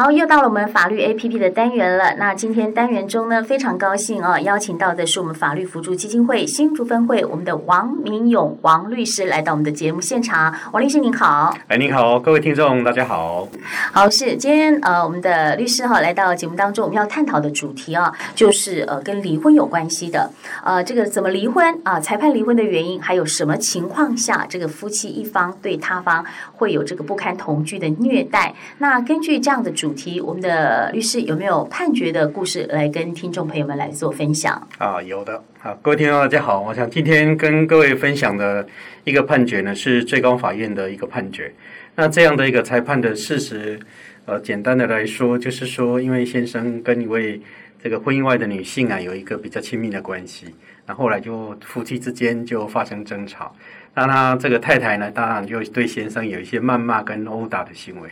好，又到了我们法律 APP 的单元了。那今天单元中呢，非常高兴啊，邀请到的是我们法律辅助基金会新竹分会我们的王明勇王律师来到我们的节目现场。王律师您好，哎，您好，各位听众大家好。好，是今天呃，我们的律师哈来到节目当中，我们要探讨的主题啊，就是呃跟离婚有关系的。呃，这个怎么离婚啊？裁判离婚的原因，还有什么情况下这个夫妻一方对他方会有这个不堪同居的虐待？那根据这样的主主题，我们的律师有没有判决的故事来跟听众朋友们来做分享？啊，有的。好，各位听众大家好，我想今天跟各位分享的一个判决呢，是最高法院的一个判决。那这样的一个裁判的事实，呃，简单的来说，就是说，因为先生跟一位这个婚姻外的女性啊，有一个比较亲密的关系，那后来就夫妻之间就发生争吵，那他这个太太呢，当然就对先生有一些谩骂跟殴打的行为。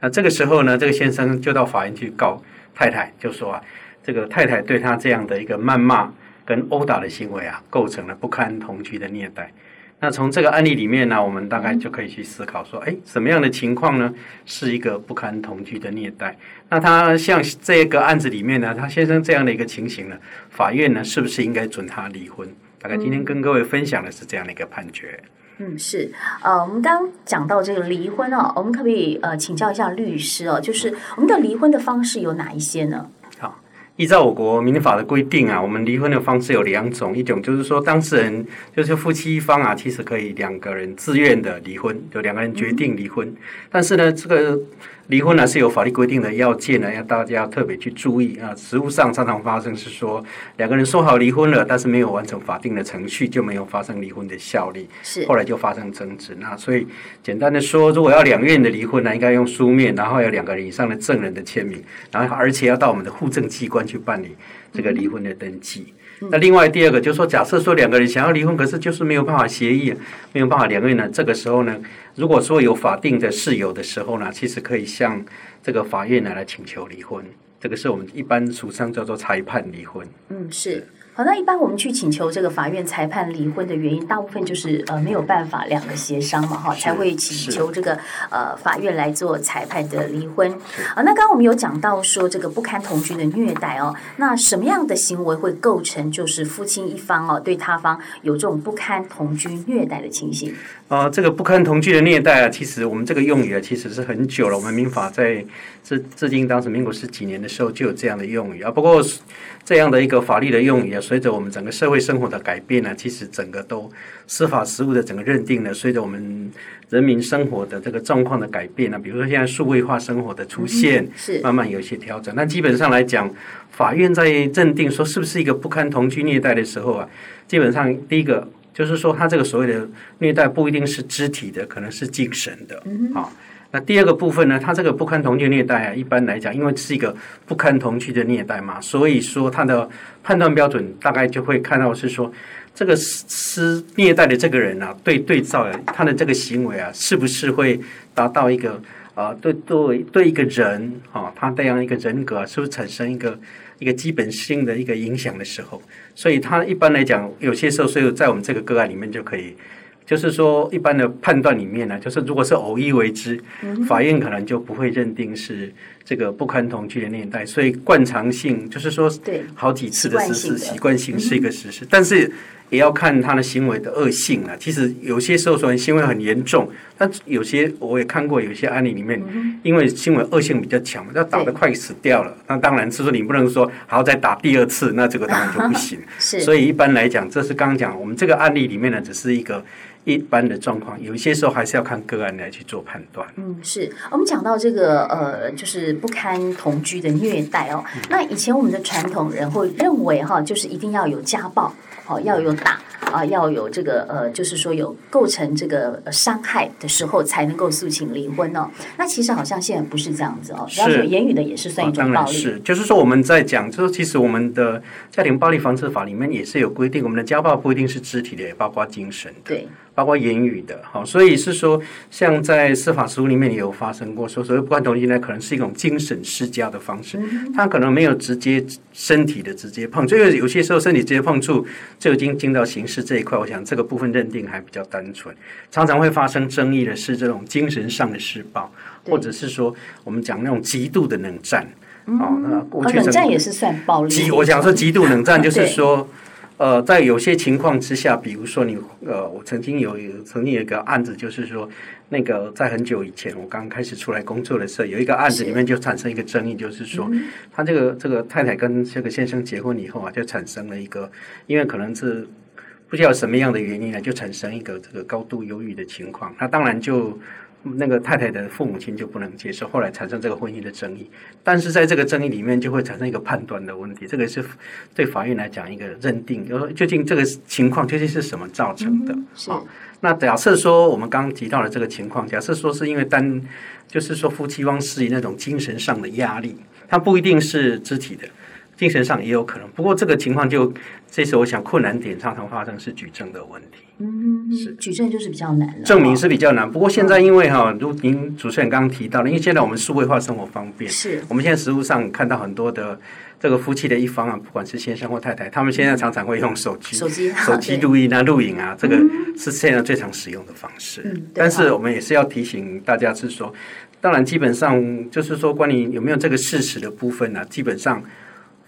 那这个时候呢，这个先生就到法院去告太太，就说啊，这个太太对他这样的一个谩骂跟殴打的行为啊，构成了不堪同居的虐待。那从这个案例里面呢，我们大概就可以去思考说，哎，什么样的情况呢，是一个不堪同居的虐待？那他像这个案子里面呢，他先生这样的一个情形呢，法院呢，是不是应该准他离婚？大概今天跟各位分享的是这样的一个判决。嗯，嗯是，呃，我们刚讲到这个离婚哦，我们可不可以呃请教一下律师哦，就是我们的离婚的方式有哪一些呢？好，依照我国民法的规定啊，我们离婚的方式有两种，一种就是说当事人就是夫妻一方啊，其实可以两个人自愿的离婚，就两个人决定离婚，但是呢，这个。离婚呢是有法律规定的要件呢，要大家要特别去注意啊。实务上常常发生是说两个人说好离婚了，但是没有完成法定的程序，就没有发生离婚的效力，是后来就发生争执。那所以简单的说，如果要两院的离婚呢，应该用书面，然后有两个人以上的证人的签名，然后而且要到我们的户政机关去办理这个离婚的登记。嗯那另外第二个就是说，假设说两个人想要离婚，可是就是没有办法协议，没有办法两个人呢，这个时候呢，如果说有法定的事由的时候呢，其实可以向这个法院呢来请求离婚，这个是我们一般俗称叫做裁判离婚。嗯，是。好，那一般我们去请求这个法院裁判离婚的原因，大部分就是呃没有办法两个协商嘛，哈，才会请求这个呃法院来做裁判的离婚。啊，那刚刚我们有讲到说这个不堪同居的虐待哦，那什么样的行为会构成就是夫妻一方哦对他方有这种不堪同居虐待的情形？啊、呃，这个不堪同居的虐待啊，其实我们这个用语啊，其实是很久了。我们民法在至至今当时民国十几年的时候就有这样的用语啊。不过这样的一个法律的用语啊，随着我们整个社会生活的改变呢，其实整个都司法实务的整个认定呢，随着我们人民生活的这个状况的改变呢，比如说现在数位化生活的出现，嗯、是慢慢有一些调整。那基本上来讲，法院在认定说是不是一个不堪同居虐待的时候啊，基本上第一个。就是说，他这个所谓的虐待不一定是肢体的，可能是精神的。嗯，好，那第二个部分呢，他这个不堪同居虐待啊，一般来讲，因为是一个不堪同居的虐待嘛，所以说他的判断标准大概就会看到是说，这个施虐待的这个人啊，对对照他的这个行为啊，是不是会达到一个啊，对对对一个人啊，他这样一个人格，是不是产生一个？一个基本性的一个影响的时候，所以他一般来讲，有些时候，所以在我们这个个案里面就可以，就是说一般的判断里面呢，就是如果是偶一为之，法院可能就不会认定是这个不堪同居的年代，所以惯常性就是说，对好几次的实施习惯性是一个实施，但是。也要看他的行为的恶性啊。其实有些时候说行为很严重，但有些我也看过有些案例里面，因为行为恶性比较强，要打得快死掉了。那当然是说你不能说还要再打第二次，那这个当然就不行。是。所以一般来讲，这是刚刚讲我们这个案例里面呢，只是一个一般的状况。有一些时候还是要看个案来去做判断。嗯，是我们讲到这个呃，就是不堪同居的虐待哦。那以前我们的传统人会认为哈，就是一定要有家暴。哦，要有打啊，要有这个呃，就是说有构成这个伤害的时候，才能够诉请离婚哦。那其实好像现在不是这样子哦，是要有言语的也是算一种暴力。是，就是说我们在讲，就是其实我们的家庭暴力防治法里面也是有规定，我们的家暴不一定是肢体的，也包括精神的。对。包括言语的，好，所以是说，像在司法实务里面也有发生过，说所谓不关同意呢，可能是一种精神施加的方式，他可能没有直接身体的直接碰触，因为有些时候身体直接碰触就已经进到刑事这一块，我想这个部分认定还比较单纯，常常会发生争议的是这种精神上的施暴，或者是说我们讲那种极度的冷战，哦，那过去冷战也是算暴力，我想说极度冷战就是说。呃，在有些情况之下，比如说你呃，我曾经有曾经有一个案子，就是说那个在很久以前，我刚开始出来工作的时候，有一个案子里面就产生一个争议，就是说他这个这个太太跟这个先生结婚以后啊，就产生了一个，因为可能是不知道什么样的原因呢，就产生一个这个高度忧郁的情况，那当然就。那个太太的父母亲就不能接受，后来产生这个婚姻的争议。但是在这个争议里面，就会产生一个判断的问题。这个是对法院来讲一个认定，究竟这个情况究竟是什么造成的？是。那假设说我们刚刚提到的这个情况，假设说是因为单，就是说夫妻方施以那种精神上的压力，它不一定是肢体的。精神上也有可能，不过这个情况就，这次我想困难点常常发生是举证的问题。嗯，是举证就是比较难了。证明是比较难，不过现在因为哈，如您主持人刚刚提到了，因为现在我们数位化生活方便，是我们现在实务上看到很多的这个夫妻的一方啊，不管是先生或太太，他们现在常常会用手机、手机、手机录音啊、录影啊，这个是现在最常使用的方式。嗯，但是我们也是要提醒大家是说，当然基本上就是说，关于有没有这个事实的部分呢、啊，基本上。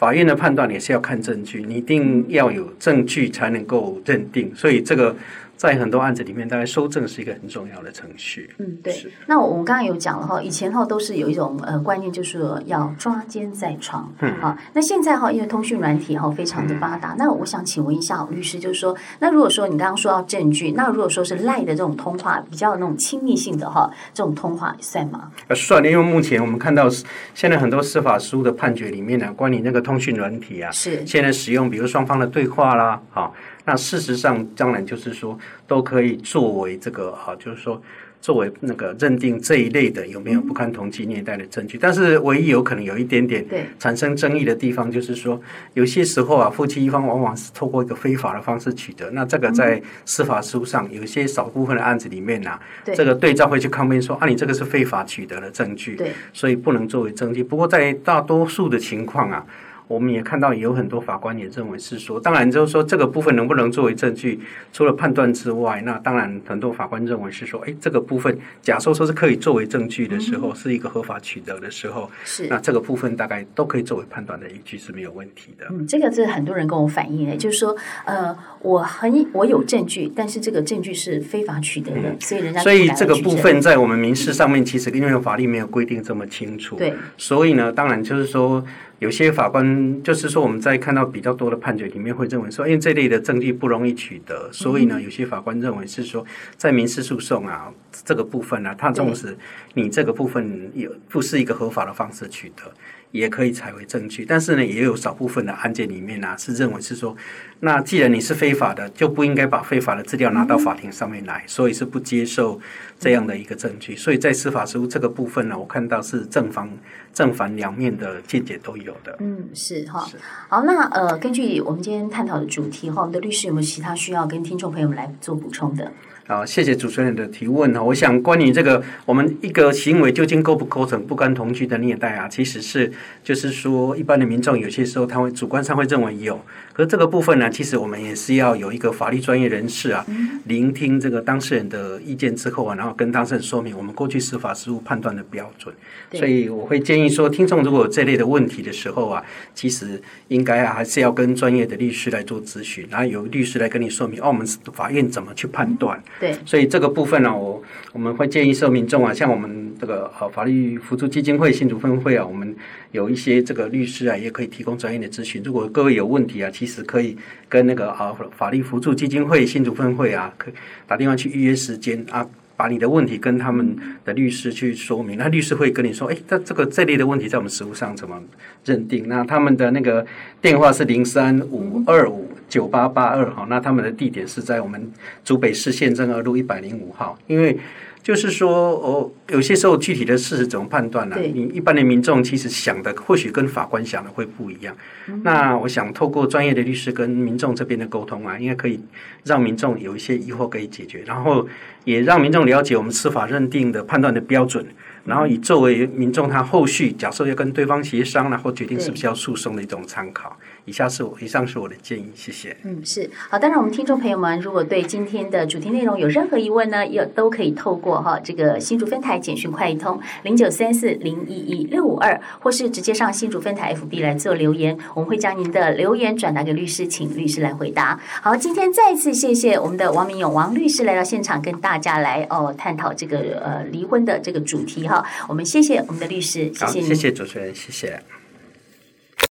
法院的判断也是要看证据，你一定要有证据才能够认定，所以这个。在很多案子里面，大概收证是一个很重要的程序。嗯，对。那我们刚刚有讲了哈，以前哈都是有一种呃观念，就是说要抓奸在床。嗯。好，那现在哈，因为通讯软体哈非常的发达，嗯，那我想请问一下律师，就是说，那如果说你刚刚说到证据，那如果说是赖的这种通话，比较那种亲密性的哈，这种通话算吗？呃，算，因为目前我们看到现在很多司法实务的判决里面呢，关于那个通讯软体啊，是现在使用，比如双方的对话啦，好。那事实上，当然就是说，都可以作为这个啊，就是说，作为那个认定这一类的有没有不堪同期虐待的证据。但是，唯一有可能有一点点产生争议的地方，就是说，有些时候啊，夫妻一方往往是透过一个非法的方式取得。那这个在司法书上，有些少部分的案子里面呢、啊，这个对照会去抗辩说，啊，你这个是非法取得的证据，所以不能作为证据。不过，在大多数的情况啊。我们也看到有很多法官也认为是说，当然就是说这个部分能不能作为证据，除了判断之外，那当然很多法官认为是说，哎，这个部分假设说是可以作为证据的时候，是一个合法取得的时候，是那这个部分大概都可以作为判断的依据是没有问题的。嗯，这个是很多人跟我反映的，就是说，呃，我很我有证据，但是这个证据是非法取得的，嗯、所以人家所以这个部分在我们民事上面其实因为法律没有规定这么清楚，对，所以呢，当然就是说。有些法官就是说，我们在看到比较多的判决里面会认为说，因为这类的证据不容易取得，所以呢，有些法官认为是说，在民事诉讼啊这个部分呢、啊，他纵使你这个部分有不是一个合法的方式取得。也可以采为证据，但是呢，也有少部分的案件里面呢、啊，是认为是说，那既然你是非法的，就不应该把非法的资料拿到法庭上面来，所以是不接受这样的一个证据。所以在司法实务这个部分呢，我看到是正方正反两面的见解都有的。嗯，是哈。好，那呃，根据我们今天探讨的主题哈，我们的律师有没有其他需要跟听众朋友们来做补充的？啊，谢谢主持人的提问哈。我想关于这个，我们一个行为究竟构不构成不甘同居的虐待啊？其实是就是说，一般的民众有些时候他会主观上会认为有。可是这个部分呢，其实我们也是要有一个法律专业人士啊，聆听这个当事人的意见之后啊，然后跟当事人说明我们过去司法实务判断的标准。所以我会建议说，听众如果有这类的问题的时候啊，其实应该啊还是要跟专业的律师来做咨询，然后由律师来跟你说明，哦，我们法院怎么去判断。对。所以这个部分呢，我我们会建议说民众啊，像我们这个呃法律扶助基金会新竹分会啊，我们有一些这个律师啊，也可以提供专业的咨询。如果各位有问题啊，其实可以跟那个啊法律扶助基金会新竹分会啊，可打电话去预约时间啊，把你的问题跟他们的律师去说明，那律师会跟你说，哎，这这个这类的问题在我们实务上怎么认定？那他们的那个电话是零三五二五九八八二，好，那他们的地点是在我们竹北市县政二路一百零五号，因为。就是说，哦，有些时候具体的事实怎么判断呢？你一般的民众其实想的或许跟法官想的会不一样。嗯、那我想透过专业的律师跟民众这边的沟通啊，应该可以让民众有一些疑惑可以解决，然后也让民众了解我们司法认定的判断的标准。然后以作为民众他后续假设要跟对方协商，然后决定是不是要诉讼的一种参考。以下是我以上是我的建议，谢谢。嗯，是好。当然，我们听众朋友们如果对今天的主题内容有任何疑问呢，也都可以透过我哈这个新竹分台简讯快易通零九三四零一一六五二，或是直接上新竹分台 FB 来做留言，我们会将您的留言转达给律师，请律师来回答。好，今天再一次谢谢我们的王明勇王律师来到现场，跟大家来哦探讨这个呃离婚的这个主题哈。我们谢谢我们的律师，谢谢谢谢主持人，谢谢。